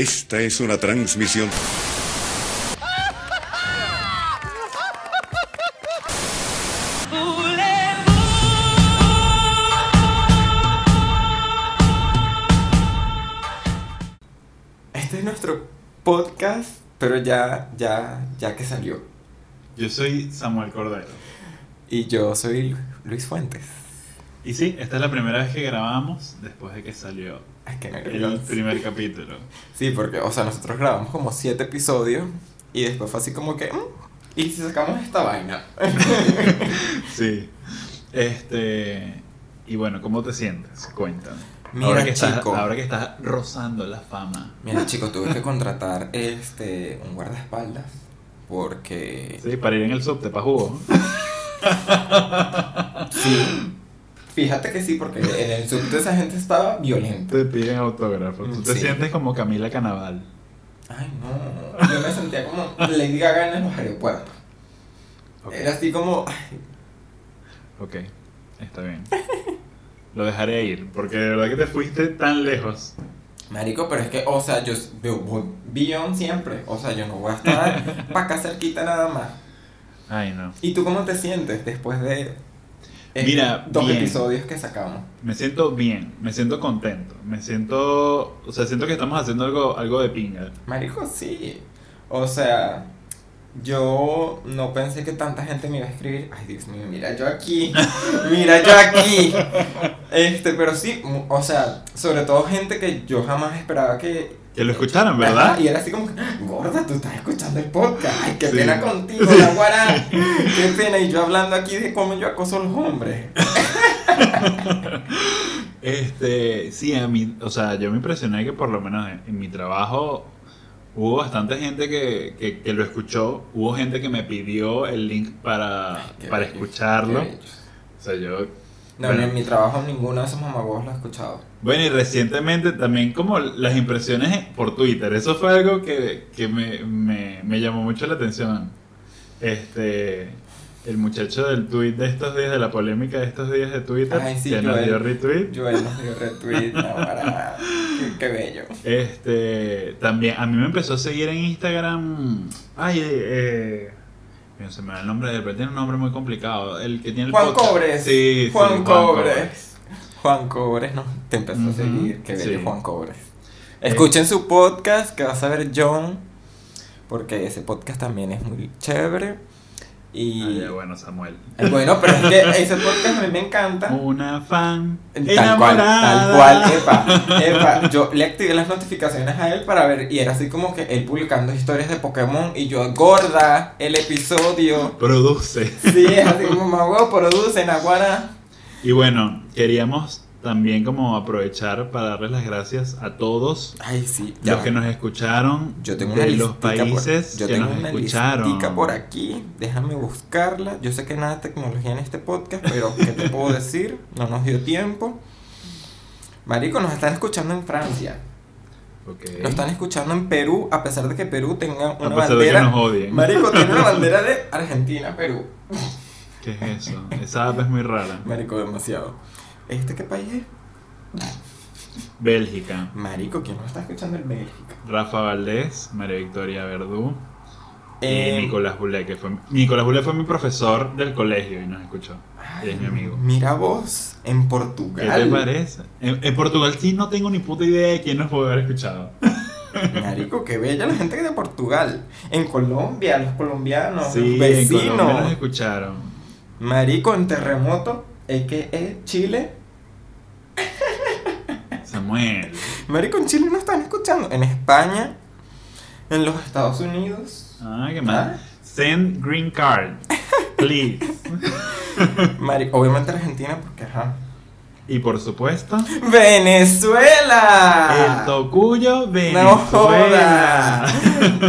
Esta es una transmisión pero ya, ya, ya que salió. Yo soy Samuel Cordero. Y yo soy Luis Fuentes. Y sí, esta es la primera vez que grabamos después de que salió Ay, qué el primer capítulo. Sí, porque, o sea, nosotros grabamos como siete episodios y después fue así como que, "Mm, ¿y si sacamos esta vaina? Sí. Este. Y bueno, ¿cómo te sientes? Cuéntame. Mira, ahora, que estás, chico. ahora que estás rozando la fama. Mira, chicos, tuve que contratar este un guardaespaldas porque Sí, para ir en el subte, pa' jugo. sí. Fíjate que sí, porque en el subte esa gente estaba violenta. Te piden autógrafos. Tú te sientes como Camila Canaval. Ay, no. Yo me sentía como Lady Gaga en los aeropuertos. Era así como, ay, Ok, está bien. Lo dejaré ir, porque de verdad que te fuiste tan lejos. Marico, pero es que, o sea, yo voy beyond siempre. O sea, yo no voy a estar para acá cerquita nada más. Ay, no. ¿Y tú cómo te sientes después de Mira, dos bien. episodios que sacamos? Me siento bien, me siento contento, me siento, o sea, siento que estamos haciendo algo, algo de pinga. Marico, sí. O sea, yo no pensé que tanta gente me iba a escribir. Ay, Dios mío, mira yo aquí. Mira yo aquí. Este, pero sí, o sea, sobre todo gente que yo jamás esperaba que. Que lo escucharon, ¿verdad? Ajá, y era así como, gorda, tú estás escuchando el podcast. Ay, qué Sí. pena contigo, la guará. Qué pena. Y yo hablando aquí de cómo yo acoso a los hombres. Este, sí, a mí, o sea, yo me impresioné que por lo menos en, en mi trabajo hubo bastante gente que, que, que lo escuchó, hubo gente que me pidió el link para, para escucharlo. O sea, yo... No, bueno, en mi trabajo ninguno de esos mamagüevos lo ha escuchado. Bueno, y recientemente también como las impresiones por Twitter, eso fue algo que, que me, me, me llamó mucho la atención. Este, el muchacho del tweet de estos días, de la polémica de estos días de Twitter, Ay, sí, que nos Joel. dio retweet. Joel nos dio retweet, no, para... Qué, bello. Este, también, a mí me empezó a seguir en Instagram. Ay, eh, eh, no se me da el nombre de tiene un nombre muy complicado. El que tiene el Juan podcast. Cobres. Sí, sí, Juan, Cobres. Juan Cobres nos te empezó a seguir. Qué bello sí. Juan Cobres. Escuchen su podcast que vas a ver John. Porque ese podcast también es muy chévere. Y Ah, ya, bueno, Samuel. Eh, bueno, pero es que ese podcast a mí me encanta. Una fan Tal cual, tal enamorada. cual, epa, epa, yo le activé las notificaciones a él para ver, y era así como que él publicando historias de Pokémon, y yo, gorda, el episodio, Produce. sí, es así como, mamá, huevo, produce, Naguara, Y bueno, queríamos también como aprovechar para darles las gracias a todos ay, sí, los que nos escucharon yo tengo de los países por, yo que tengo nos una escucharon. por aquí, déjame buscarla, yo sé que nada de tecnología en este podcast, pero ¿qué te puedo decir? No nos dio tiempo, marico, nos están escuchando en Francia, Ok. Nos están escuchando en Perú, a pesar de que Perú tenga una a pesar de que bandera. nos odien. Marico, tiene una bandera de Argentina, Perú. ¿Qué es eso? Esa app es muy rara. Marico, demasiado. ¿Este qué país es? Bélgica. Marico, ¿quién nos está escuchando en Bélgica? Rafa Valdés, María Victoria Verdú Eh, y Nicolás Bulé, que fue Nicolás Bulé fue mi profesor del colegio y nos escuchó. Y es mi amigo. Mira vos, en ¿Qué Portugal. te parece? En, en Portugal sí no tengo ni puta idea de quién nos puede haber escuchado. Marico, qué bella la gente de Portugal. En Colombia, los colombianos, Sí, los en Colombia nos vecinos. escucharon. Marico, en terremoto, que Chile. Samuel. Marico, en Chile no están escuchando. En España, en los Estados Unidos. Ah, qué mal. Ah. Send green card, please. Marico, obviamente Argentina, porque ajá. Y por supuesto, ¡Venezuela! el tocuyo ¡No Venezuela. jodas!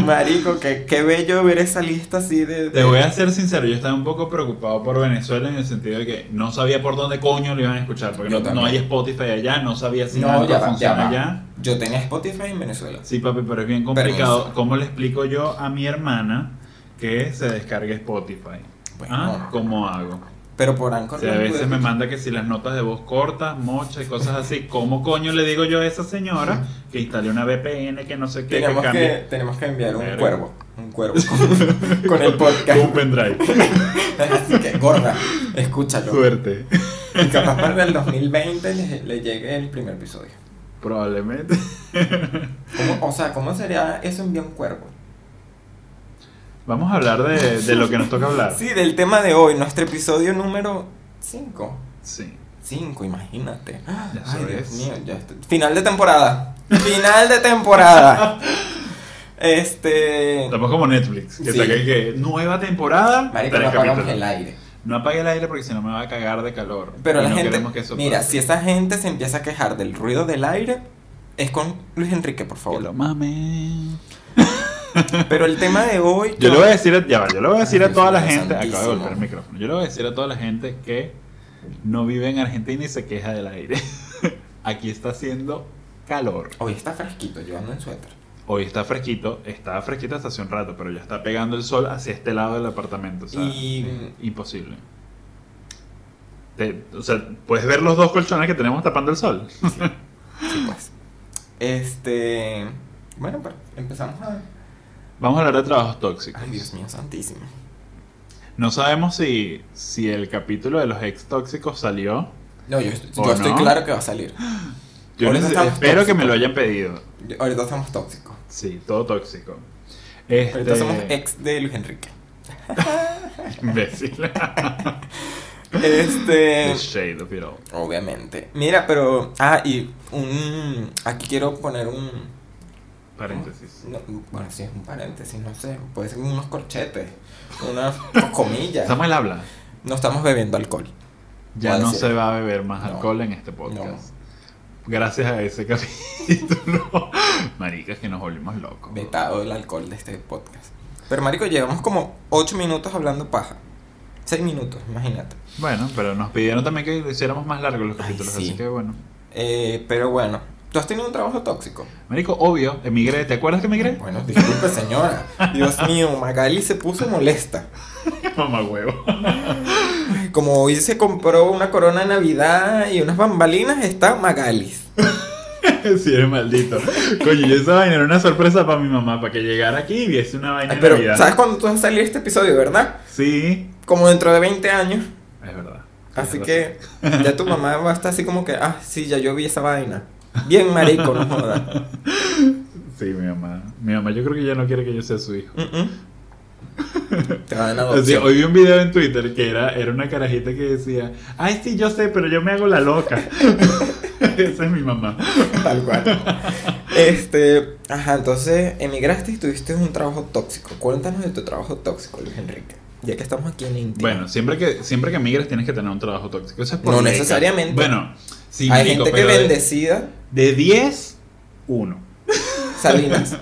Marico, qué, qué bello ver esa lista así de. de- Te voy a ser sincero, yo estaba un poco preocupado por Venezuela en el sentido de que no sabía por dónde coño lo iban a escuchar, porque no, no hay Spotify allá, no sabía si No, algo ya va, ya funciona va. allá. Yo tenía Spotify en Venezuela. Sí, papi, pero es bien complicado. Permiso. ¿Cómo le explico yo a mi hermana que se descargue Spotify? Bueno. ¿Ah? ¿Cómo hago? Pero por O Anchor. sea, a veces me manda que si las notas de voz cortas, mocha y cosas así. ¿Cómo coño le digo yo a esa señora que instale una VPN que no sé qué, Tenemos que, tenemos que enviar un cuervo. Un cuervo con, con el podcast. un pendrive? Así que, gorda, escúchalo. Suerte. Y capaz para el 2020 le, le llegue el primer episodio. Probablemente. ¿Cómo- o sea, ¿cómo sería eso enviar un cuervo? Vamos a hablar de, de lo que nos toca hablar. Sí, del tema de hoy, nuestro episodio número 5. Sí. 5, imagínate. Ya Ay, Dios mío, ya estoy- Final de temporada. Final de temporada. Este. Estamos como Netflix, que Sí. saca que nueva temporada. Marico, no apagamos el aire. No apague el aire porque si no me va a cagar de calor. Pero la no gente. queremos que eso Mira, si esa gente se empieza a quejar del ruido del aire, es con Luis Enrique, por Que favor. lo mame. Pero el tema de hoy. Yo le voy a decir, a- ya va, yo le voy a decir Ay, a toda la gente, acabo de golpear el micrófono, yo le voy a decir a toda la gente que no vive en Argentina y se queja del aire. Aquí está haciendo calor. Hoy está fresquito, yo ando en suéter. Hoy está fresquito, estaba fresquito hasta hace un rato, pero ya está pegando el sol hacia este lado del apartamento. O sea, Y- imposible. Te- o sea, puedes ver los dos colchones que tenemos tapando el sol. Sí, pues. Este. Bueno, pues empezamos a. Vamos a hablar de trabajos tóxicos. Ay, Dios mío, santísimo. No sabemos si, si el capítulo de los ex tóxicos salió. No, yo, ¿O yo estoy claro que va a salir. Yo Ahorita estamos espero que me lo hayan pedido. Ahorita somos tóxicos. Sí, todo tóxico. Este... Ahorita somos ex de Luis Enrique. Imbécil. Este. The shade of it all. Obviamente. Mira, pero. Ah, y un. Aquí quiero poner un. Paréntesis. no, bueno, sí, es un paréntesis, no sé. Puede ser unos corchetes. Unas comillas. Samuel habla. No estamos bebiendo alcohol. Ya no decir. se va a beber más No. alcohol en este podcast. Gracias a ese capítulo. Maricas que nos volvimos locos. Vetado el alcohol de este podcast. Pero, Marico, llevamos como 8 minutos hablando paja. 6 minutos, imagínate. Bueno, pero nos pidieron también que lo hiciéramos más largos los Ay, capítulos, sí. así que bueno. Eh, pero bueno, ¿tú has tenido un trabajo tóxico? Marico, obvio, emigré. ¿Te acuerdas que emigré? Bueno, disculpe, señora. Dios mío, Magali se puso molesta. Mamá huevo. Como hoy se compró una corona de Navidad y unas bambalinas, está Magalis. si eres maldito. Coño, yo esa vaina era una sorpresa para mi mamá, para que llegara aquí y viese una vaina Ay, pero, Navidad. ¿sabes cuándo tú vas a salir este episodio, verdad? Sí, Como dentro de 20 años. es verdad. Así que ya tu mamá va a estar así como que, ah, sí, ya yo vi esa vaina. Bien marico, no razón. Sí, mi mamá. Mi mamá yo creo que ya no quiere que yo sea su hijo. Mm, mm. Te van a Así, adopción. hoy vi un video en Twitter que era, era una carajita que decía, ay sí, yo sé, pero yo me hago la loca. Esa es mi mamá. Tal cual. Este, ajá, entonces emigraste y tuviste un trabajo tóxico. Cuéntanos de tu trabajo tóxico, Luis Enrique. Ya que estamos aquí en India. Bueno, siempre que, siempre que migras tienes que tener un trabajo tóxico. Eso es por No ley, necesariamente. Bueno, sí, hay gente que bendecida. De 10, 1. Salinas.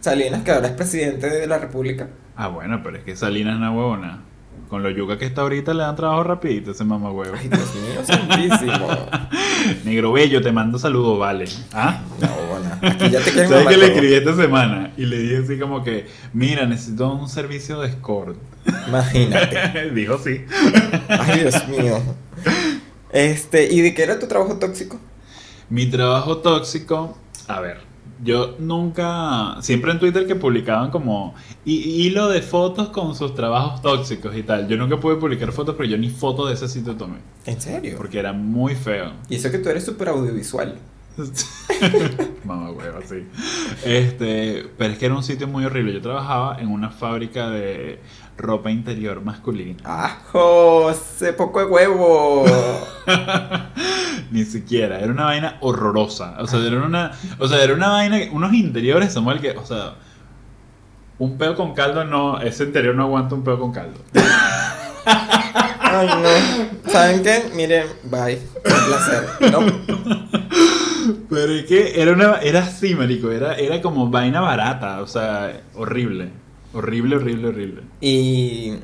Salinas, que ahora es presidente de la República. Ah, bueno, pero es que Salinas es una huevona. Con lo yuca que está ahorita le dan trabajo rapidito ese mamá huevo. Ay, Dios mío, santísimo. Negro bello, te mando saludos, vale. ¿Ah? No, bueno, aquí ya te ¿Sabes qué le escribí esta semana? Y le dije así como que, mira, necesito un servicio de escort. Imagínate. Dijo sí. Ay, Dios mío. Este, ¿y de qué era tu trabajo tóxico? Mi trabajo tóxico, a ver, yo nunca, siempre en Twitter que publicaban como hi- hilo de fotos con sus trabajos tóxicos y tal. Yo nunca pude publicar fotos, pero yo ni foto de ese sitio tomé, ¿En serio? porque era muy feo. Y eso que tú eres súper audiovisual. Mamá hueva, sí. Este, pero es que era un sitio muy horrible. Yo trabajaba en una fábrica de ropa interior masculina. ¡Ajo! ¡Ese poco de huevo! Ni siquiera, era una vaina horrorosa. O sea, era una, o sea, era una vaina, unos interiores, Samuel, que, o sea, un peo con caldo no, ese interior no aguanta un peo con caldo. Ay, no. ¿Saben qué? Miren, bye. Un placer. No. Pero es que era una era así, marico, era, era como vaina barata, o sea, horrible. Horrible, horrible, horrible. Y.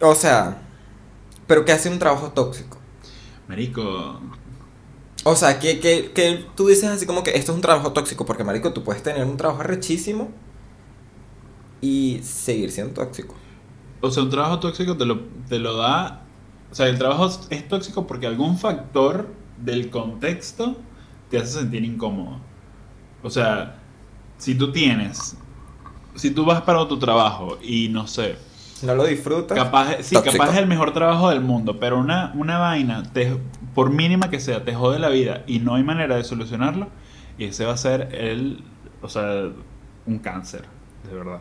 O sea. Pero que hace un trabajo tóxico. Marico, O sea, que, que, que tú dices así como que esto es un trabajo tóxico. Porque, marico, tú puedes tener un trabajo rechísimo y seguir siendo tóxico. o sea, un trabajo tóxico te lo, te lo da, o sea, el trabajo es tóxico porque algún factor del contexto te hace sentir incómodo. O sea, si tú tienes, si tú vas para tu trabajo y no sé, No lo disfrutas. Capaz, sí, Tóxico. capaz es el mejor trabajo del mundo, pero una, una vaina, te, por mínima que sea, te jode la vida y no hay manera de solucionarlo, y ese va a ser el, o sea, un cáncer, de verdad.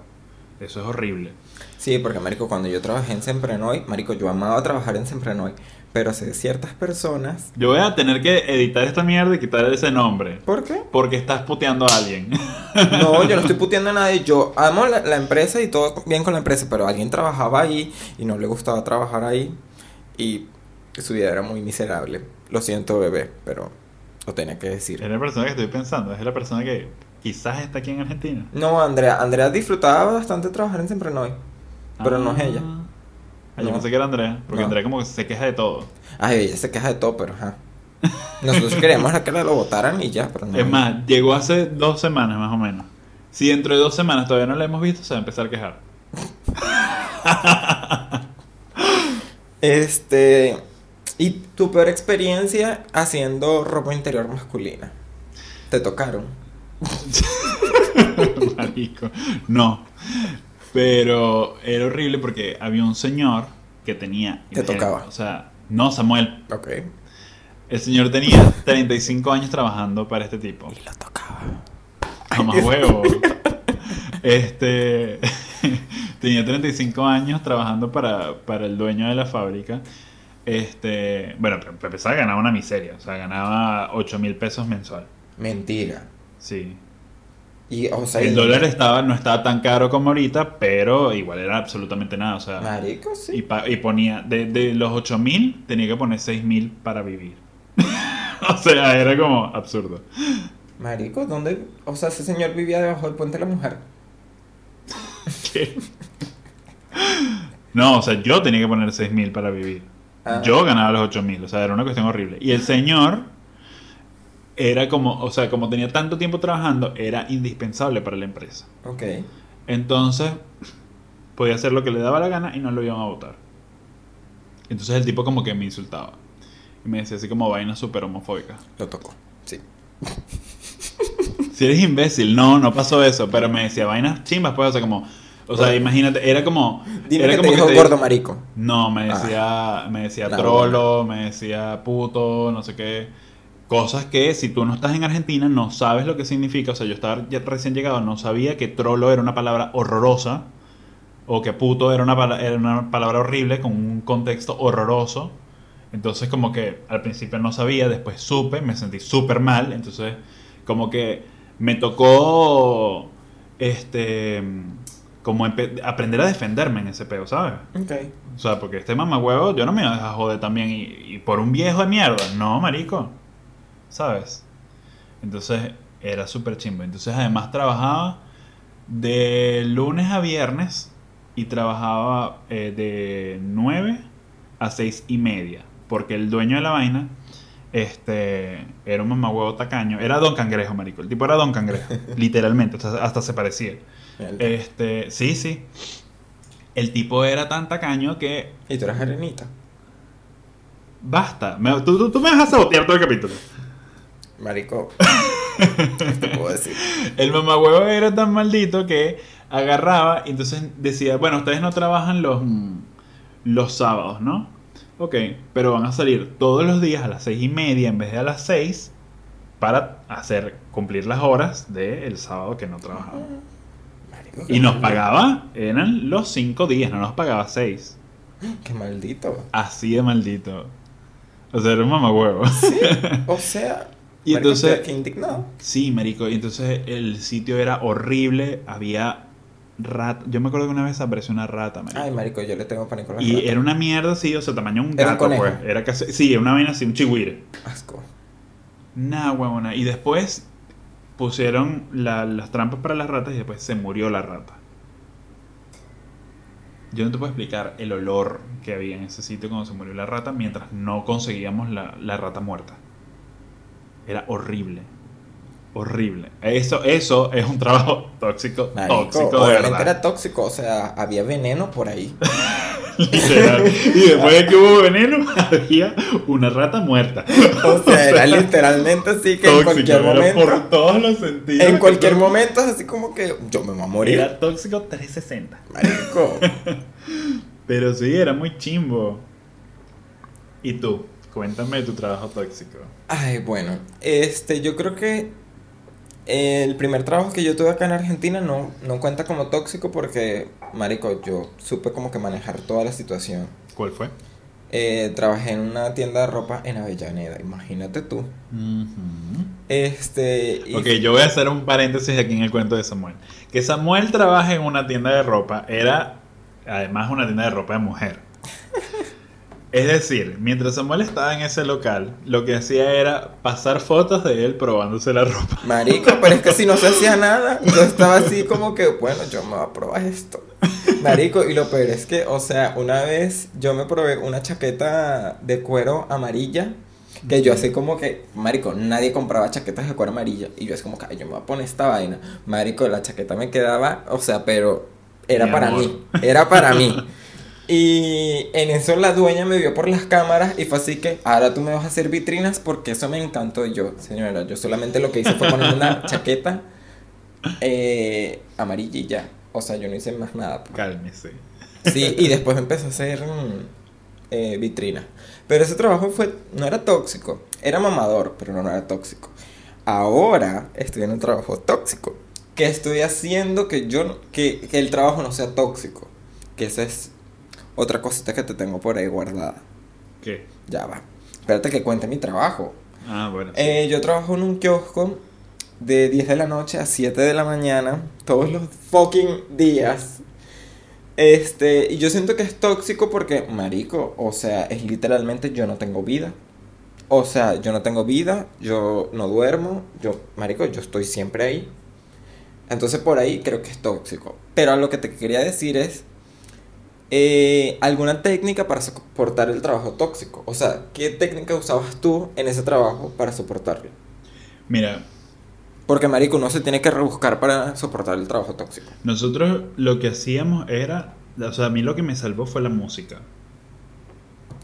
Eso es horrible. Sí, porque, marico, cuando yo trabajé en Semprenoy, marico, yo amaba trabajar en Semprenoy. Pero sé ciertas personas. Yo voy a tener que editar esta mierda y quitar ese nombre, ¿Por qué? porque estás puteando a alguien. No, yo no estoy puteando a nadie. Yo amo la, la empresa y todo bien con la empresa, pero alguien trabajaba ahí y no le gustaba trabajar ahí y su vida era muy miserable. Lo siento, bebé, pero lo tenía que decir. es la persona que estoy pensando, es la persona que quizás está aquí en Argentina. No, Andrea, Andrea disfrutaba bastante trabajar en Semprenoy, pero no es ella. Ah, yo No. pensé que era Andrea, porque No. Andrea como que se queja de todo. Ay, ella se queja de todo, pero ajá. Nosotros queríamos que la lo votaran y ya, pero no. Es más, llegó hace dos semanas más o menos. Si dentro de dos semanas todavía no la hemos visto, se va a empezar a quejar. Este. ¿Y tu peor experiencia haciendo ropa interior masculina? ¿Te tocaron? Marico. No. Pero era horrible porque había un señor que tenía. Te tocaba. O sea, no, Samuel. Ok. El señor tenía 35 años trabajando para este tipo. Y lo tocaba. Mamá huevo. Este. tenía 35 años trabajando para, para el dueño de la fábrica. Este. Bueno, para empezar ganaba una miseria. O sea, ganaba 8 mil pesos mensual. Mentira. Sí. Y, o sea, El y- dólar estaba, no estaba tan caro como ahorita, pero igual era absolutamente nada. O sea, Marico, y, sí. y ponía, de, de los 8 mil, tenía que poner 6 mil para vivir. o sea, era como absurdo. Marico, ¿dónde? O sea, ese señor vivía debajo del puente de la mujer. ¿Qué? No, o sea, yo tenía que poner 6 mil para vivir. Ah. Yo ganaba los 8 mil, o sea, era una cuestión horrible. Y el señor era como, o sea, como tenía tanto tiempo trabajando, era indispensable para la empresa. Ok. Entonces, podía hacer lo que le daba la gana y no lo iban a votar. Entonces el tipo como que me insultaba. Y me decía así como vainas súper homofóbicas. Lo tocó. Sí. Si eres imbécil, no, no pasó eso. Pero me decía vainas chimbas, pues, o sea, como... O sea, imagínate, era como... Dime era que te como dijo te- gordo marico. No, me decía, me decía trolo, me decía puto, no sé qué. Cosas que si tú no estás en Argentina no sabes lo que significa. O sea, yo estaba recién llegado, no sabía que trolo era una palabra horrorosa o que puto era una, pala- era una palabra horrible con un contexto horroroso. Entonces como que al principio no sabía, después supe, me sentí súper mal. Entonces como que me tocó este como aprender a defenderme en ese peo, ¿sabes? Ok. O sea, porque este mamahuevo yo no me iba a dejar joder también y, y por un viejo de mierda. No, marico. ¿Sabes? Entonces era súper chimbo. Entonces además trabajaba de lunes a viernes y trabajaba eh, de 9 a 6 y media. Porque el dueño de la vaina este, era un mamahuevo tacaño. Era Don Cangrejo, marico. El tipo era Don Cangrejo. literalmente. Hasta, hasta se parecía. Este, sí, sí. El tipo era tan tacaño que Y tú eras arenita. basta. Me- tú, tú- tú me vas a sabotear todo el capítulo. Marico. ¿Qué te puedo decir? El mamagüevo era tan maldito que agarraba y entonces decía, bueno, ustedes no trabajan los, mm, los sábados, ¿no? Ok, pero van a salir todos los días a las seis y media en vez de a las seis para hacer cumplir las horas del sábado que no trabajaban. Marico. Y nos pagaba, eran los cinco días, no nos pagaba seis. Qué maldito. Así de maldito. O sea, era un mamagüevo. O sea. Y entonces- qué- indignado. Sí, marico, y entonces el sitio era horrible, había rata. Yo me acuerdo que una vez apareció una rata, marico. Ay, marico, yo le tengo pánico a las y ratas. era una mierda así, o sea, tamaño un Era un gato, conejo. pues. Era casi, sí, una vaina así, un chihuire. Asco. Nah, huevona. Y después pusieron la- las trampas para las ratas y después se murió la rata. Yo no te puedo explicar el olor que había en ese sitio cuando se murió la rata mientras no conseguíamos la, la rata muerta. Era horrible. Horrible. Eso, eso es un trabajo tóxico, Marico, tóxico de verdad. era tóxico, o sea, había veneno por ahí. Literal. Y después de que hubo veneno, había una rata muerta. O sea, era literalmente así que en cualquier momento. por todos los sentidos. En cualquier momento es así como que yo me voy a morir. Era tóxico 360. Marico. Pero sí, era muy chimbo. ¿Y tú? Cuéntame de tu trabajo tóxico. Ay, bueno, este, yo creo que el primer trabajo que yo tuve acá en Argentina no, no cuenta como tóxico porque, marico, yo supe como que manejar toda la situación. ¿Cuál fue? Eh, trabajé en una tienda de ropa en Avellaneda, imagínate tú. Este, y Ok, yo voy a hacer un paréntesis aquí en el cuento de Samuel. Que Samuel trabaja en una tienda de ropa, era además una tienda de ropa de mujer. Es decir, mientras Samuel estaba en ese local, lo que hacía era pasar fotos de él probándose la ropa. Marico, pero es que si no se hacía nada, yo estaba así como que, bueno, yo me voy a probar esto. Marico, y lo peor es que, o sea, una vez yo me probé una chaqueta de cuero amarilla, que yo así como que, Marico, nadie compraba chaquetas de cuero amarilla, y yo así como que, "Ay, yo me voy a poner esta vaina. Marico, la chaqueta me quedaba, o sea, pero era Mi para amor. mí, era para mí. Y en eso la dueña me vio por las cámaras y fue así que, ahora tú me vas a hacer vitrinas porque eso me encantó. Yo, señora, yo solamente lo que hice fue poner una chaqueta eh, ya. O sea, yo no hice más nada. pues. Cálmese. Sí, y después empezó a hacer mm, eh, vitrinas. Pero ese trabajo fue, no era tóxico, era mamador, pero no era tóxico. Ahora estoy en un trabajo tóxico. Que estoy haciendo que yo, que, que el trabajo no sea tóxico. Que esa es otra cosita que te tengo por ahí guardada. ¿Qué? Ya va. Espérate que cuente mi trabajo. Ah, bueno. Eh, yo trabajo en un kiosco de 10 de la noche a 7 de la mañana, todos los fucking días. Este, y yo siento que es tóxico porque, marico, o sea, es literalmente yo no tengo vida. O sea, yo no tengo vida, yo no duermo, yo, marico, yo estoy siempre ahí. Entonces por ahí creo que es tóxico. Pero lo que te quería decir es, eh, ¿alguna técnica para soportar el trabajo tóxico? O sea, ¿qué técnica usabas tú en ese trabajo para soportarlo? Mira, Porque, marico, uno se tiene que rebuscar para soportar el trabajo tóxico. nosotros lo que hacíamos era. O sea, a mí lo que me salvó fue la música.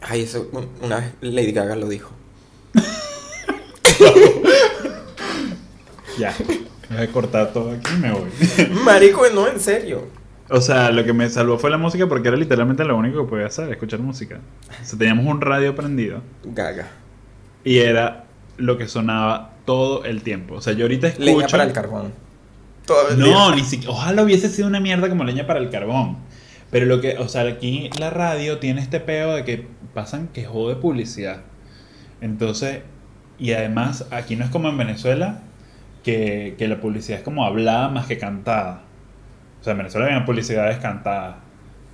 Ay, eso un- una vez Lady Gaga lo dijo. Ya. Voy a cortar todo aquí y me voy. Marico, no, en serio. O sea, lo que me salvó fue la música porque era literalmente lo único que podía hacer, escuchar música. O sea, teníamos un radio prendido Gaga. y era lo que sonaba todo el tiempo. O sea, yo ahorita escucho... Leña para el carbón. Todo el No, día. ni siquiera. Ojalá hubiese sido una mierda como leña para el carbón. Pero lo que, o sea, aquí la radio tiene este peo de que pasan que jode publicidad. Entonces, y además aquí no es como en Venezuela, que, que la publicidad es como hablada más que cantada. O sea, en Venezuela había publicidades cantadas.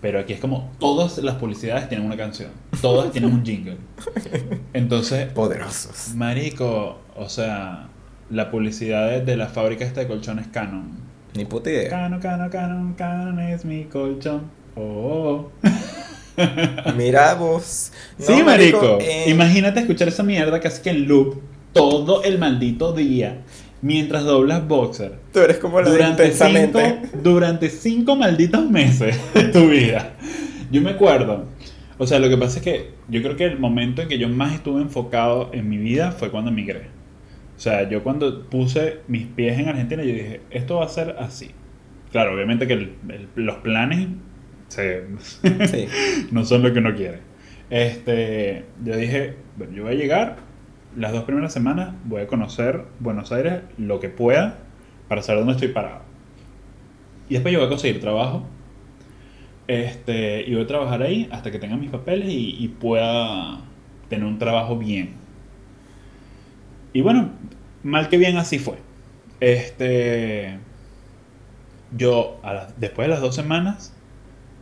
Pero aquí es como todas las publicidades tienen una canción. Todas tienen un jingle. Entonces, Poderosos. marico, o sea, la publicidad de, de la fábrica esta de colchones Canon. Ni puta idea. Canon, Canon, Canon, Canon es mi colchón. Oh. Mira vos. No, sí, marico. eh, Imagínate escuchar esa mierda casi que en loop todo el maldito día mientras doblas boxer. Tú eres como la de Durante cinco, durante cinco malditos meses de tu vida. Yo me acuerdo. O sea, lo que pasa es que yo creo que el momento en que yo más estuve enfocado en mi vida fue cuando emigré. O sea, yo cuando puse mis pies en Argentina, yo dije, esto va a ser así. Claro, obviamente que el- el- los planes se, Sí. no son lo que uno quiere. Este, yo dije, bueno, yo voy a llegar, las dos primeras semanas voy a conocer Buenos Aires lo que pueda para saber dónde estoy parado. Y después yo voy a conseguir trabajo. Este, y voy a trabajar ahí hasta que tenga mis papeles y, pueda tener un trabajo bien. Y bueno, mal que bien así fue. Este, yo después de las dos semanas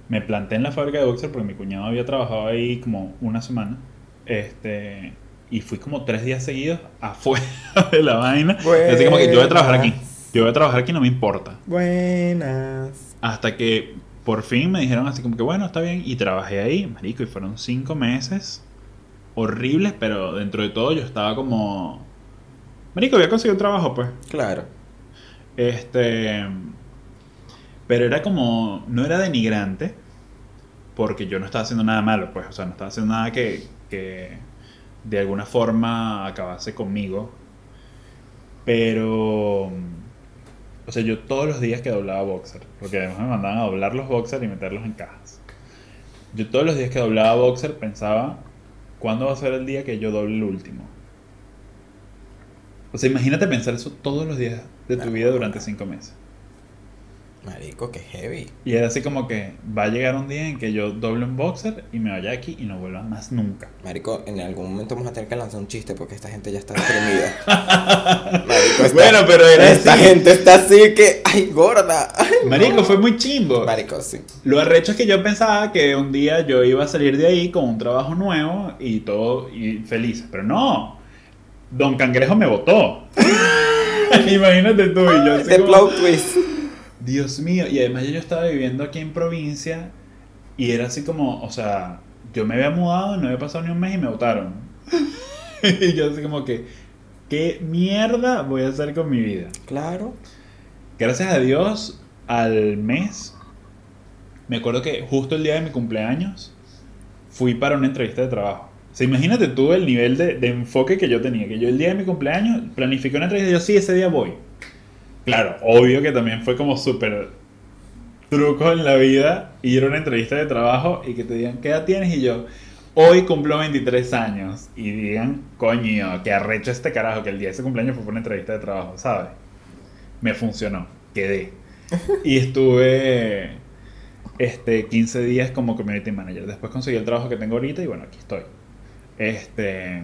me planté en la fábrica de boxer porque mi cuñado había trabajado ahí como una semana. Este, y fui como tres días seguidos afuera de la vaina. Así como que yo voy a trabajar aquí. Yo voy a trabajar aquí, no me importa. Buenas. Hasta que por fin me dijeron así como que bueno, está bien. Y trabajé ahí, marico, y fueron cinco meses horribles, pero dentro de todo yo estaba como... Marico, había conseguido un trabajo, pues. Claro. Este. Pero era como. No era denigrante. Porque yo no estaba haciendo nada malo, pues. O sea, no estaba haciendo nada que. que de alguna forma acabase conmigo. Pero. O sea, yo todos los días que doblaba boxer. Porque además me mandaban a doblar los boxers y meterlos en cajas. Yo todos los días que doblaba boxer pensaba. ¿Cuándo va a ser el día que yo doble el último? O sea, imagínate pensar eso todos los días de tu vida durante cinco meses. Marico, qué heavy. Y era así como que va a llegar un día en que yo doble un boxer y me vaya aquí y no vuelva más nunca. Marico, en algún momento vamos a tener que lanzar un chiste porque esta gente ya está deprimida. Marico, esta, Bueno, pero era esta así. gente está así que, ay, gorda. Marico, fue muy chimbo. Marico, sí. Lo arrecho es que yo pensaba que un día yo iba a salir de ahí con un trabajo nuevo y todo y feliz. Pero no. Don Cangrejo me votó. Imagínate tú y yo. así The como- plot twist. Dios mío, y además yo estaba viviendo aquí en provincia y era así como, o sea, yo me había mudado, no había pasado ni un mes y me votaron. y yo así como que, ¿qué mierda voy a hacer con mi vida? Claro. Gracias a Dios, al mes, me acuerdo que justo el día de mi cumpleaños, fui para una entrevista de trabajo. O sea, imagínate tú el nivel de, de enfoque que yo tenía, que yo el día de mi cumpleaños planifiqué una entrevista y yo sí, ese día voy. Claro, obvio que también fue como súper truco en la vida ir a una entrevista de trabajo y que te digan, ¿qué edad tienes? Y yo, hoy cumplo 23 años. Y digan, coño, que arrecho este carajo, que el día de ese cumpleaños fue por una entrevista de trabajo, ¿sabes? Me funcionó, quedé. Y estuve este, 15 días como community manager. Después conseguí el trabajo que tengo ahorita y bueno, aquí estoy. Este,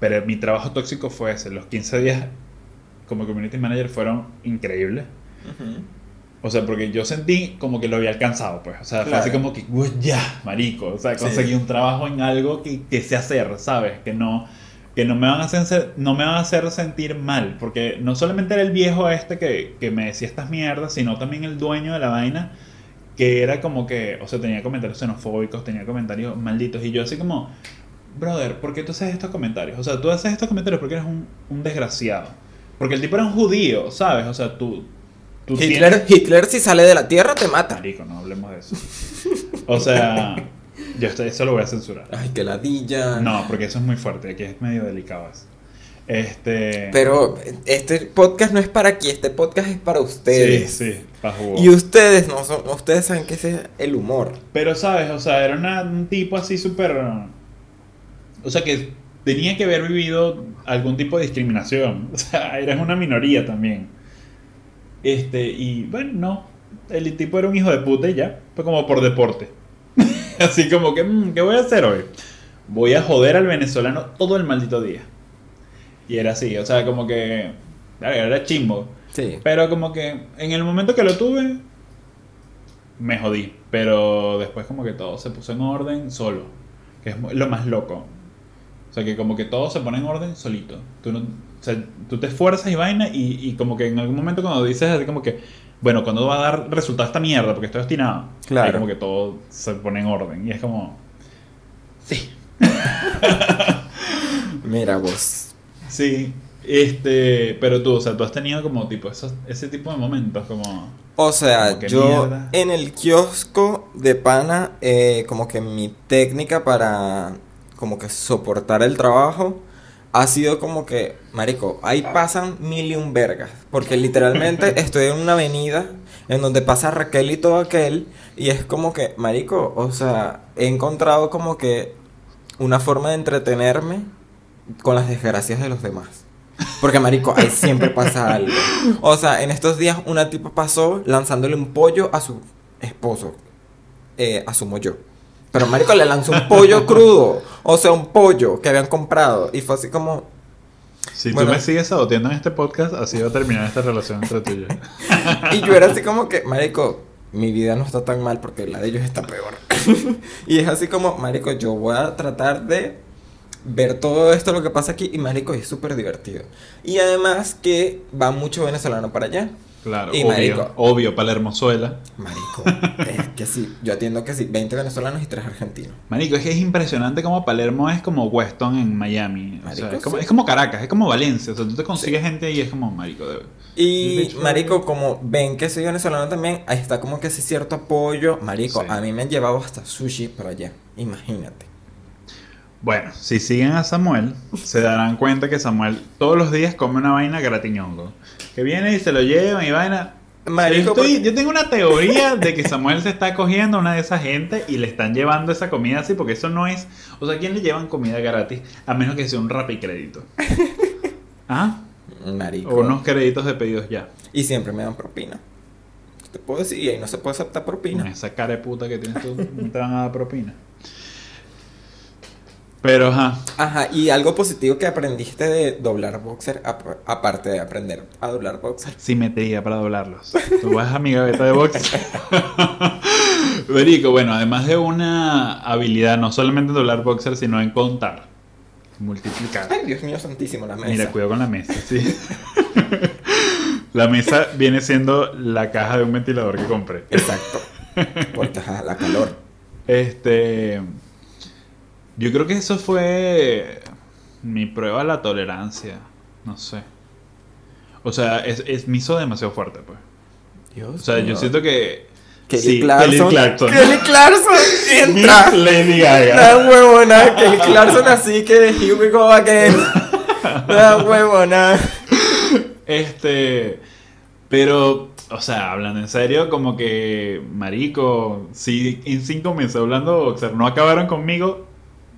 pero mi trabajo tóxico fue ese. Los 15 días como community manager fueron increíbles. O sea, porque yo sentí como que lo había alcanzado, pues. O sea, fue Claro. así como que, "Uy, ya, marico. O sea, Sí. conseguí un trabajo en algo que, que sé hacer, ¿sabes? Que no, que no me van a hacer, no me van a hacer sentir mal. Porque no solamente era el viejo este que, que me decía estas mierdas, sino también el dueño de la vaina que era como que, o sea, tenía comentarios xenofóbicos, tenía comentarios malditos. Y yo así como, brother, ¿por qué tú haces estos comentarios? O sea, tú haces estos comentarios porque eres un, un desgraciado. Porque el tipo era un judío, ¿sabes? O sea, tú... tú Hitler, tienes- Hitler si sale de la tierra te mata. Marico, no hablemos de eso. O sea, yo esto, eso lo voy a censurar. Ay, qué ladilla. No, porque eso es muy fuerte, aquí es medio delicado eso. Este... Pero este podcast no es para aquí, este podcast es para Sí, ustedes. sí, pa' jugo. Y ustedes no son, ustedes saben que ese es el humor. Pero, ¿sabes? O sea, era una- un tipo así súper... O sea, que tenía que haber vivido algún tipo de discriminación. O sea, eres una minoría también. Este, y bueno, no. El tipo era un hijo de puta y ya. Fue como por deporte. así como que, mm, ¿qué voy a hacer hoy? Voy a joder al venezolano todo el maldito día. Y era así, o sea, como que... claro, Era chimbo. Sí. Pero como que en el momento que lo tuve, me jodí. Pero después como que todo se puso en orden solo. Que es lo más loco. O sea, que como que todo se pone en orden solito. Tú, no, o sea, tú te esfuerzas y vaina y, y como que en algún momento cuando dices así como que, bueno, cuando va a dar resultado esta mierda? Porque estoy obstinado. Claro. Ahí como que todo se pone en orden. Y es como... Sí. Mira vos. Sí. Este, pero tú, o sea, tú has tenido como tipo esos, ese tipo de momentos como... O sea, Como yo mierda. en el kiosco de pana, eh, como que mi técnica para como que soportar el trabajo ha sido como que, marico, ahí pasan mil y un vergas. Porque literalmente estoy en una avenida en donde pasa Raquel y todo aquel. Y es como que, marico, o sea, he encontrado como que una forma de entretenerme con las desgracias de los demás. Porque, marico, ahí siempre pasa algo. O sea, en estos días una tipa pasó lanzándole un pollo a su esposo. Eh, asumo yo. Pero, marico, le lanzó un pollo crudo. O sea, un pollo que habían comprado. Y fue así como... Si Bueno. tú me sigues saboteando en este podcast, así va a terminar esta relación entre tú y yo. Y yo era así como que, marico, mi vida no está tan mal porque la de ellos está peor. y es así como, marico, yo voy a tratar de ver todo esto lo que pasa aquí y marico es súper divertido. Y además que va mucho venezolano para allá. Claro, Y obvio, marico. obvio, Palermozuela. Marico, es que sí, yo atiendo que sí, 20 venezolanos y 3 argentinos. Marico, es que es impresionante como Palermo es como Weston en Miami. O sea, Marico, es, como, sí. es como Caracas, es como Valencia. O sea, tú te consigues gente y es como, marico, de... Y marico, como ven que soy venezolano también, ahí está como que ese cierto apoyo. Marico, Sí. a mí me han llevado hasta sushi para allá, imagínate. Bueno, si siguen a Samuel, se darán cuenta que Samuel todos los días come una vaina gratiñongo. Que viene y se lo llevan y vaina. Marico, yo, estoy- porque- yo tengo una teoría de que Samuel se está cogiendo a una de esa gente y le están llevando esa comida así, porque eso no es. O sea, ¿a quién le llevan comida gratis? A menos que sea un rapicrédito. ¿Ah? Marico. O unos créditos de pedidos ya. Y siempre me dan propina. Te puedo decir, y ahí no se puede aceptar Con propina. esa cara de puta que tienes tú, no te van a dar propina. Pero, ajá. Ajá, y algo positivo que aprendiste de doblar boxer, ap- aparte de aprender a doblar boxer. Simetría para doblarlos. Tú vas a mi gaveta de box. Verico, bueno, además de una habilidad no solamente en doblar boxer, sino en contar, multiplicar. Ay, Dios mío santísimo, la mesa. Mira, cuidado con la mesa, sí. La mesa viene siendo la caja de un ventilador que compré. Exacto. Porque ajá, la calor. Este. Yo creo que eso fue mi prueba de la tolerancia. No sé. O sea, es, es- me hizo demasiado fuerte, pues. Dios O sea, yo siento que. Kelly sí, Clarkson. Kelly Clarkson. Kelly Clarkson entra. Lady La Gaga. huevona. Kelly Clarkson así que here we go again. La huevona. Este. Pero, o sea, hablando en serio, como que, marico, si en cinco meses hablando de boxer no acabaron conmigo,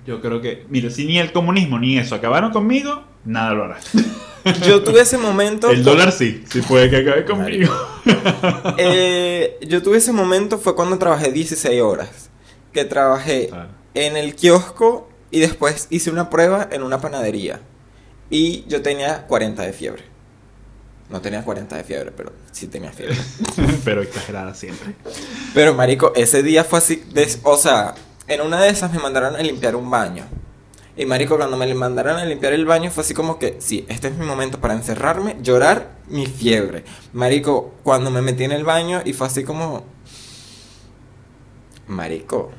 yo creo que, mira, si ni el comunismo ni eso acabaron conmigo, nada lo hará. Yo tuve ese momento. El dólar sí, sí puede que acabe conmigo. Eh, yo tuve ese momento fue cuando trabajé 16 horas. Que trabajé Claro. en el kiosco y después hice una prueba en una panadería. Y yo tenía 40 de fiebre. No tenía 40 de fiebre, pero sí tenía fiebre. Pero exagerada siempre. Pero marico, ese día fue así, de- o sea, en una de esas me mandaron a limpiar un baño. Y marico, cuando me mandaron a limpiar el baño fue así como que, sí, este es mi momento para encerrarme, llorar mi fiebre. Marico, cuando me metí en el baño y fue así como... Marico,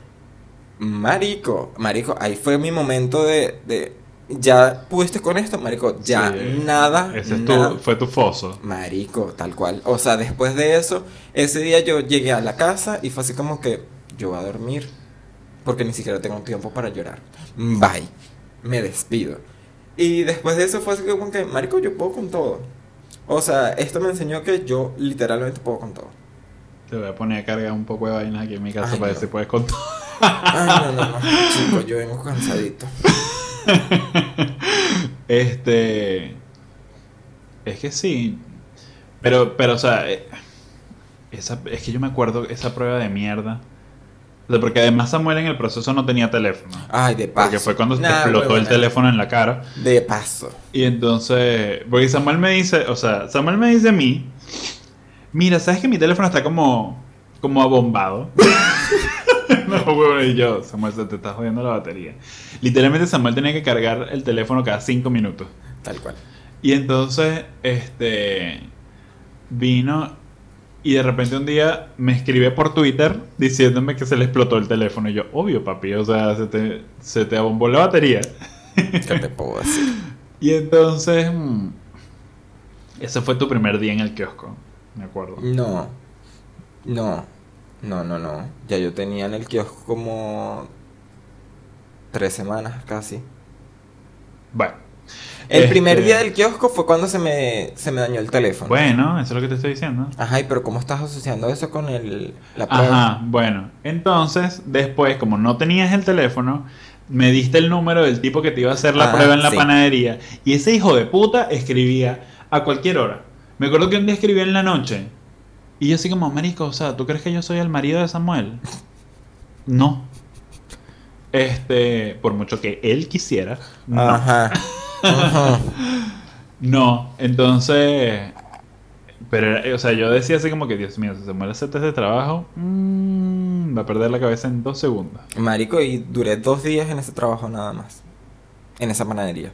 marico, marico, ahí fue mi momento de... de ya pudiste con esto, marico, ya Sí. nada. Ese es nada. tu, fue tu foso. Marico, tal cual. O sea, después de eso, ese día yo llegué a la casa y fue así como que yo voy a dormir porque ni siquiera tengo tiempo para llorar. Bye. Me despido. Y después de eso fue así como que, Marico, yo puedo con todo. O sea, esto me enseñó que yo literalmente puedo con todo. Te voy a poner a cargar un poco de vainas aquí en mi casa Ay, para ver no. si puedes contar. Ay, no, no, no. Chico, yo vengo cansadito. Este. Es que sí. Pero, pero, o sea, eh, esa, es que yo me acuerdo esa prueba de mierda. O sea, porque además Samuel en el proceso no tenía teléfono. Ay, de paso. Porque fue cuando Nah, explotó el teléfono en la cara. De paso. Y entonces, porque Samuel me dice, o sea, Samuel me dice a mí, mira, ¿sabes que mi teléfono está como, como abombado? no, huevón, y yo, Samuel, se te está jodiendo la batería. Literalmente Samuel tenía que cargar el teléfono cada cinco minutos. Tal cual. Y entonces, este, vino y de repente un día me escribe por Twitter diciéndome que se le explotó el teléfono. Y yo, obvio, papi, o sea, se te, se te abombó la batería. ¿Qué te puedo decir? Y entonces, mm, ese fue tu primer día en el kiosco, me acuerdo. No, no, no, no, no. Ya yo tenía en el kiosco como tres semanas casi. Bueno. El Este, primer día del kiosco fue cuando se me, se me dañó el teléfono. Bueno, eso es lo que te estoy diciendo. Ajá, y pero ¿cómo estás asociando eso con el, la prueba? Ajá, bueno. Entonces, después, como no tenías el teléfono, me diste el número del tipo que te iba a hacer la prueba en la sí. panadería. Y ese hijo de puta escribía a cualquier hora. Me acuerdo que un día escribía en la noche. Y yo así como, marico, o sea, ¿tú crees que yo soy el marido de Samuel? No. Este, por mucho que él quisiera. No. Ajá. Ajá. No, entonces. Pero, o sea, yo decía así como que, Dios mío, si Samuel acepta este trabajo, mm, va a perder la cabeza en dos segundos. Marico, y duré dos días en ese trabajo nada más. en esa panadería.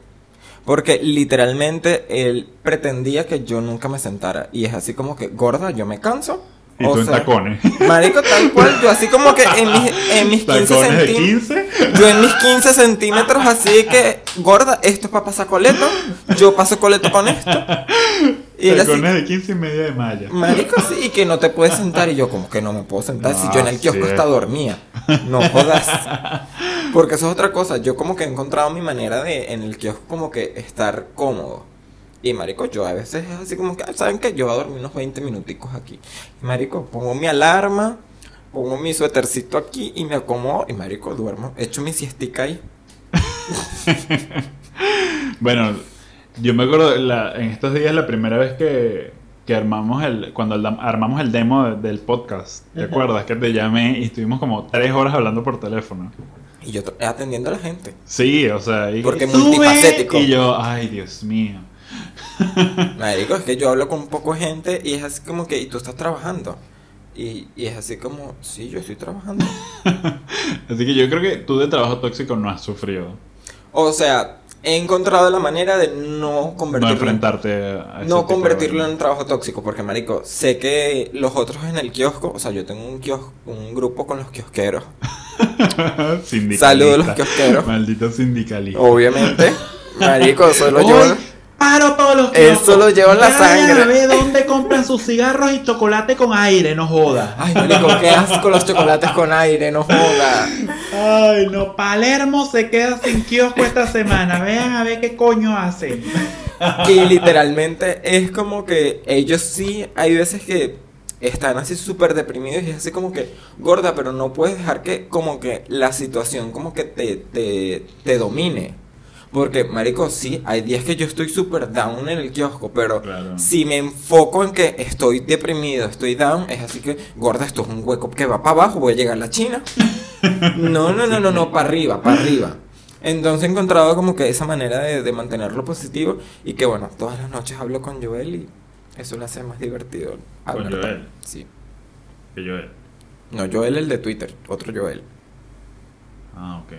Porque literalmente él pretendía que yo nunca me sentara. Y es así como que, gorda, yo me canso. Y tú en tacones. Marico, tal cual, yo así como que en mis, en mis 15 Tacones de centímetros. 15. Yo en mis 15 centímetros, así que, gorda, esto es para pasar coleto. Yo paso coleto con esto. Y así, Tacones de 15 y media de malla. marico, sí, y que no te puedes sentar. Y yo, como que no me puedo sentar si yo en el Ah, kiosco sí. hasta dormía. No jodas. Porque eso es otra cosa. Yo como que he encontrado mi manera de en el kiosco como que estar cómodo. Y marico, yo a veces es así como que, "Ah, ¿saben qué? Yo voy a dormir unos 20 minuticos aquí. Y marico, pongo mi alarma, pongo mi suétercito aquí y me acomodo. Y marico, duermo. Echo mi siestica ahí. Bueno, yo me acuerdo la- en estos días la primera vez que, que armamos el, cuando el- armamos el demo de- del podcast, ¿te acuerdas? Que te llamé y estuvimos como tres horas hablando por teléfono. Y yo atendiendo a la gente. Sí, o sea, y, Porque multifacético. Y yo, ay, Dios mío. Marico, es que yo hablo con poco gente y es así como que, ¿y tú estás trabajando? Y, y es así como, sí, yo estoy trabajando. Así que yo creo que tú de trabajo tóxico no has sufrido. O sea, he encontrado la manera de no No convertirlo, enfrentarte a ese no tipo de convertirlo en un trabajo tóxico, porque marico, sé que los otros en el kiosco, o sea, yo tengo un kiosco, un grupo con los kiosqueros. Saludos a los kiosqueros. Maldito sindicalista. obviamente. Marico, eso lo Hoy llevo. Paro todos los Eso kioscos. lo llevo en la sangre. a ver dónde compran sus cigarros y chocolate con aire, no joda. Ay, marico, qué asco los chocolates con aire, no joda. Ay, no, Palermo se queda sin kiosco esta semana. Vean a ver qué coño hacen. Y literalmente es como que ellos sí, hay veces que están así súper deprimidos y es así como que, gorda, pero no puedes dejar que como que la situación como que te, te, te domine. Porque, marico, sí, hay días que yo estoy súper down en el kiosco, pero Claro. si me enfoco en que estoy deprimido, estoy down, es así que, gorda, esto es un hueco que va para abajo, voy a llegar a la China. No, no, no, no, no, para arriba, para arriba. Entonces he encontrado como que esa manera de, de mantenerlo positivo y que bueno, todas las noches hablo con Joel y eso lo hace más divertido. ¿Con Joel? Sí. Que yo No, Joel el de Twitter, otro Joel. Ah, ok.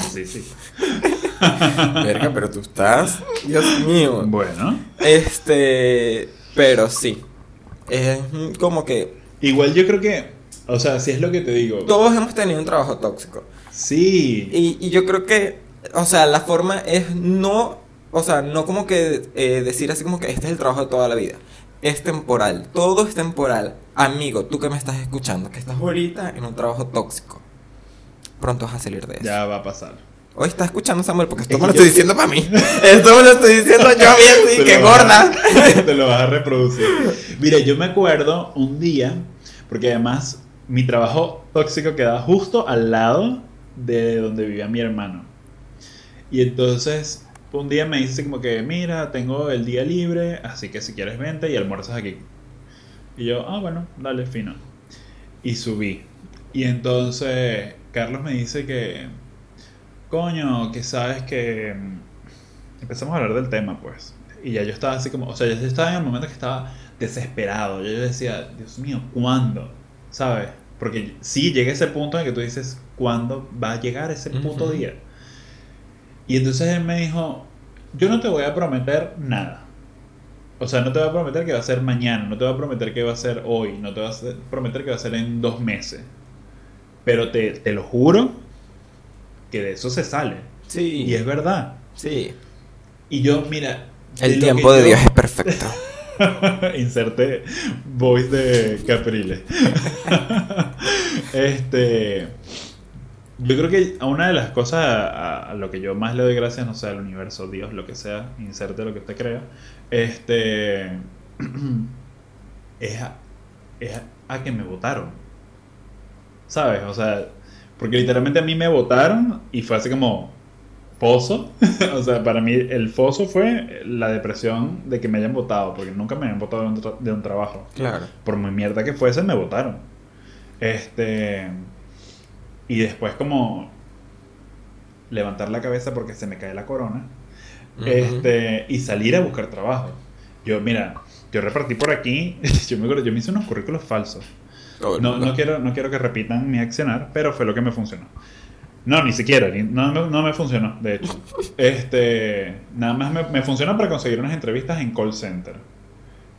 sí, sí. Verga, pero tú estás, Dios mío. Bueno. Este, pero sí. Es como que Igual yo creo que, o sea, si es lo que te digo. todos hemos tenido un trabajo tóxico. Sí. Y, y yo creo que, o sea, la forma es no, o sea, no como que eh, decir así como que este es el trabajo de toda la vida. Es temporal, todo es temporal. Amigo, tú que me estás escuchando, que estás ahorita en un trabajo tóxico. Pronto vas a salir de eso. Ya va a pasar. Hoy está escuchando Samuel porque esto Es me lo estoy diciendo para mí. Esto me lo estoy diciendo yo a mí así, que gorda. a- Te lo vas a reproducir. Mira, yo me acuerdo un día, porque además mi trabajo tóxico quedaba justo al lado de donde vivía mi hermano. Y entonces un día me dice como que, mira, tengo el día libre, así que si quieres vente y almuerzas aquí. Y yo, ah, bueno, dale, fino. Y subí. Y entonces Carlos me dice que, coño, que sabes que... mm, Empezamos a hablar del tema, pues. Y ya yo estaba así como, o sea, yo estaba en el momento que estaba desesperado. Yo decía, Dios mío, ¿cuándo? ¿Sabes? Porque sí llega ese punto en que tú dices, ¿cuándo va a llegar ese puto Ujú. día? Y entonces él me dijo, yo no te voy a prometer nada. O sea, no te voy a prometer que va a ser mañana, no te voy a prometer que va a ser hoy, no te voy a prometer que va a ser en dos meses. Pero te, te lo juro que de eso se sale. Sí, Y es verdad. sí. Y yo, mira... El tiempo de yo- Dios es perfecto. Inserte voice de Capriles. este. Yo creo que a una de las cosas a, a lo que yo más le doy gracias, no sé, al universo, Dios, lo que sea, inserte lo que usted crea, este. es, a, es a que me votaron. ¿Sabes? O sea, porque literalmente a mí me votaron y fue así como foso. o sea, para mí el foso fue la depresión de que me hayan votado, porque nunca me habían votado de un, tra- de un trabajo. Claro. Por muy mierda que fuese, me votaron. Este. Y después, como. Levantar la cabeza porque se me cae la corona. Ujú. Este. Y salir a buscar trabajo. Yo, mira, yo repartí por aquí. Yo me acuerdo, yo me hice unos currículos falsos. El No, no, quiero, no quiero que repitan mi accionar, pero fue lo que me funcionó. No, ni siquiera, ni- no, me- no me funcionó, de hecho. Este, nada más me, me funcionó para conseguir unas entrevistas en call center.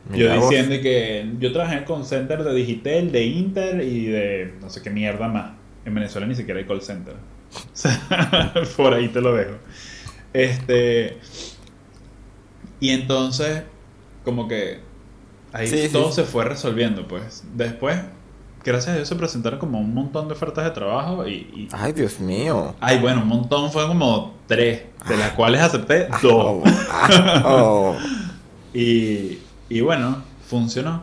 Mira yo vos. diciendo que yo trabajé en call center de Digitel, de Inter y de no sé qué mierda más. En Venezuela ni siquiera hay call center. O sea, por ahí te lo dejo. Este. Y entonces, como que ahí sí, todo sí. se fue resolviendo, pues. Después, gracias a Dios, se presentaron como un montón de ofertas de trabajo y. y- Ay, Dios mío. ay, bueno, un montón, fue como tres, de las cuales acepté Ah, dos. oh, ah, oh. Y, y bueno, funcionó.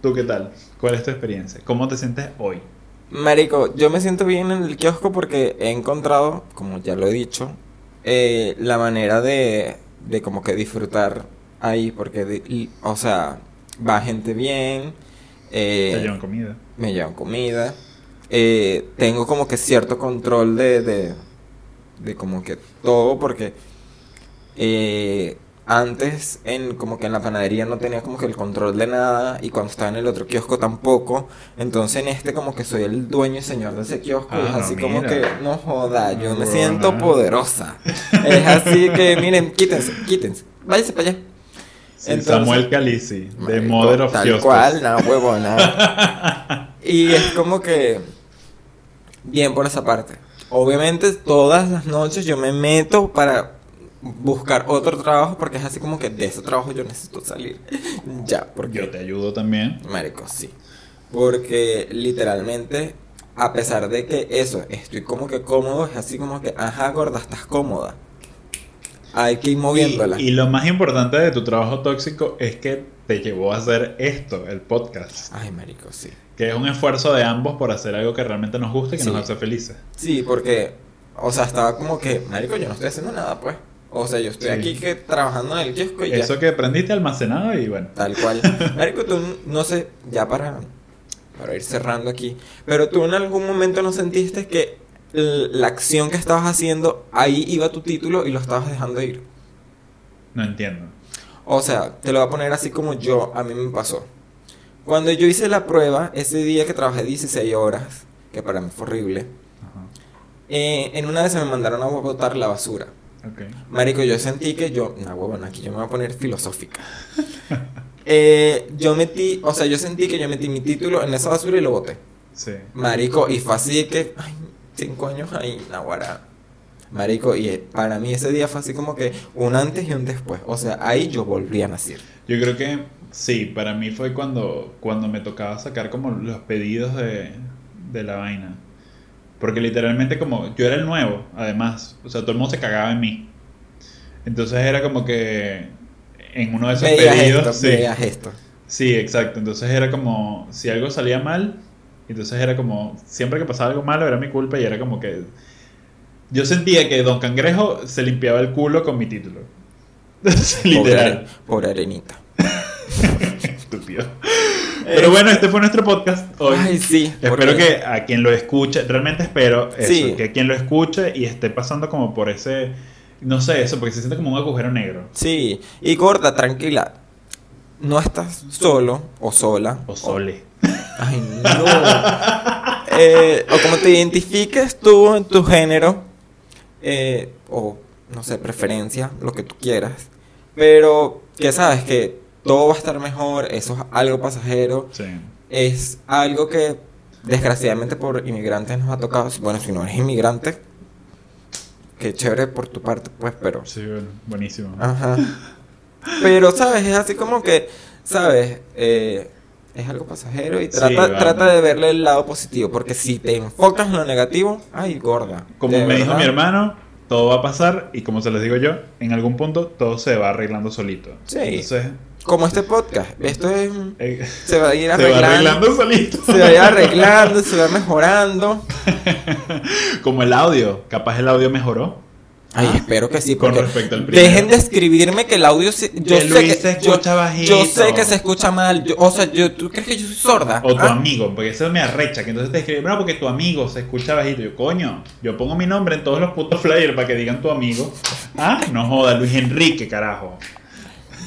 ¿Tú qué tal? ¿Cuál es tu experiencia? ¿Cómo te sientes hoy? Marico, yo me siento bien en el kiosco porque he encontrado, como ya lo he dicho, eh, la manera de, de como que disfrutar ahí, porque, de- y- o sea, va gente bien, eh, Te llevan comida. me llevan comida, eh, tengo como que cierto control de, de, de como que todo, porque eh, antes en como que en la panadería no tenía como que el control de nada y cuando estaba en el otro kiosco tampoco, entonces en este como que soy el dueño y señor de ese kiosco, es Ah, no, así como que no joda, yo me siento poderosa. Es así que miren, quítense, quítense, váyase para allá. Sí, Entonces- Samuel Calisi, de Mother of Tal Kioscos. cual, no, huevo, nada. y es como que. Bien por esa parte. Obviamente, todas las noches yo me meto para buscar otro trabajo porque es así como que de ese trabajo yo necesito salir. ya, porque. Yo te ayudo también. Marico, sí. Porque literalmente, a pesar de que eso, estoy como que cómodo, es así como que, ajá, gorda, estás cómoda. Hay que ir moviéndola. Y, y lo más importante de tu trabajo tóxico es que te llevó a hacer esto, el podcast. Ay, marico, sí. Que es un esfuerzo de ambos por hacer algo que realmente nos guste y que Sí. nos hace felices. Sí, porque, o sea, estaba como que, marico, yo no estoy haciendo nada, pues. O sea, yo estoy Sí. aquí que trabajando en el kiosco y Eso ya. que aprendiste almacenado y bueno. Tal cual. Marico, tú, no sé, ya para, para ir cerrando aquí, pero tú en algún momento no sentiste que la acción que estabas haciendo, ahí iba tu título y lo estabas dejando ir. No entiendo. O sea, te lo voy a poner así como yo, a mí me pasó. Cuando yo hice la prueba, ese día que trabajé 16 horas, que para mí fue horrible, Ajá. eh, en una vez me mandaron a botar la basura. Ok. Marico, yo sentí que yo. No, huevón, aquí yo me voy a poner filosófica. Eh, yo metí, o sea, yo sentí que yo metí mi título en esa basura y lo boté. Sí. Marico, y fue así que. Ay, cinco años ahí, naguará. Marico, y eh, para mí ese día fue así como que un antes y un después. O sea, ahí yo volví a nacer. Yo creo que sí, para mí fue cuando, cuando me tocaba sacar como los pedidos de, de la vaina. Porque literalmente como yo era el nuevo, además, o sea, todo el mundo se cagaba en mí. Entonces era como que en uno de esos pedidos... esto, sí, veías esto. sí, exacto. Entonces era como, si algo salía mal, entonces era como, siempre que pasaba algo malo era mi culpa y era como que... Yo sentía que Don Cangrejo se limpiaba el culo con mi título. Literal. Pobre, pobre arenita. Estúpido. Pero bueno, este fue nuestro podcast hoy. Ay, sí. Espero que a quien lo escuche, realmente espero eso, Sí. que quien lo escuche y esté pasando como por ese, no sé, eso, porque se siente como un agujero negro. Sí, y gorda, tranquila. No estás solo o sola. O sole. Ay, no. Eh, o como te identifiques tú en tu género, eh, o no sé, preferencia, lo que tú quieras. Pero que sabes que todo va a estar mejor, eso es algo pasajero, Sí. es algo que desgraciadamente por inmigrantes nos ha tocado. Bueno, si no eres inmigrante, qué chévere por tu parte, pues, pero Sí, bueno, buenísimo. Ajá. Pero, ¿sabes? Es así como que, ¿sabes? Eh, es algo pasajero y Sí, trata, vamos. trata de verle el lado positivo. Porque si te enfocas en lo negativo, ay, gorda. Como me dijo verdad. mi hermano, todo va a pasar y como se les digo yo, en algún punto todo se va arreglando solito. Sí. Entonces, Como este podcast. Esto es. eh, Se va a ir se va arreglando. arreglando solito. Se va a ir arreglando, se va mejorando. como el audio, capaz el audio mejoró. Ay, espero que sí. Con Porque respecto al primero. dejen de escribirme que el audio. se- yo, Que sé Luis que, se yo, escucha bajito. yo sé que se escucha mal. yo- o sea, yo, ¿tú crees que yo soy sorda? O tu ¿Ah? amigo, porque eso me arrecha, que entonces te escribe, bueno, porque tu amigo se escucha bajito. Yo, coño, yo pongo mi nombre en todos los putos flyers para que digan tu amigo. Ah, no joda, Luis Enrique, carajo.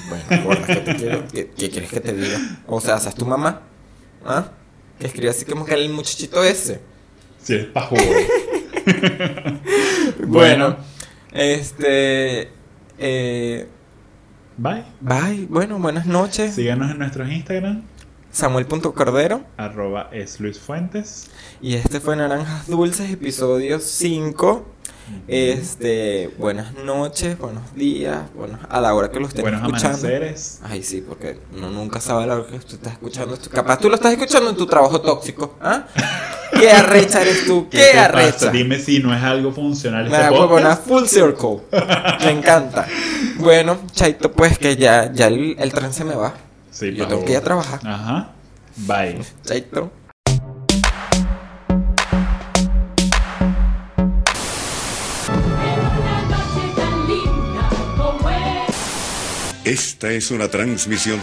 Bueno, gorda, ¿qué, te quiero- qué- qué quieres que te diga? O sea, ¿sabes tu mamá? ¿Ah? Que escribe así como que el muchachito ese. Si es pajugo. bueno, este. Eh, Bye. bye. Bueno, buenas noches. Síganos en nuestros Instagram, Samuel.cordero. arroba es Luis Fuentes. Y este fue Naranjas Dulces, episodio 5. Este, buenas noches, buenos días, buenos, a la hora que lo estén Buenos escuchando. amaneceres. Ay, sí, porque uno nunca sabe a la hora que tú estás escuchando esto. Capaz tú lo estás escuchando en tu trabajo tóxico. ¿Ah? ¿Qué arrecha eres tú? ¿Qué, pasa? arrecha? Dime si no es algo funcional Me este podcast. full circle. Me encanta. Bueno, Chaito, pues que ya, ya el, el tren se me va. Sí, Yo tengo que ir a trabajar. Ajá. Bye. Chaito. Esta es una transmisión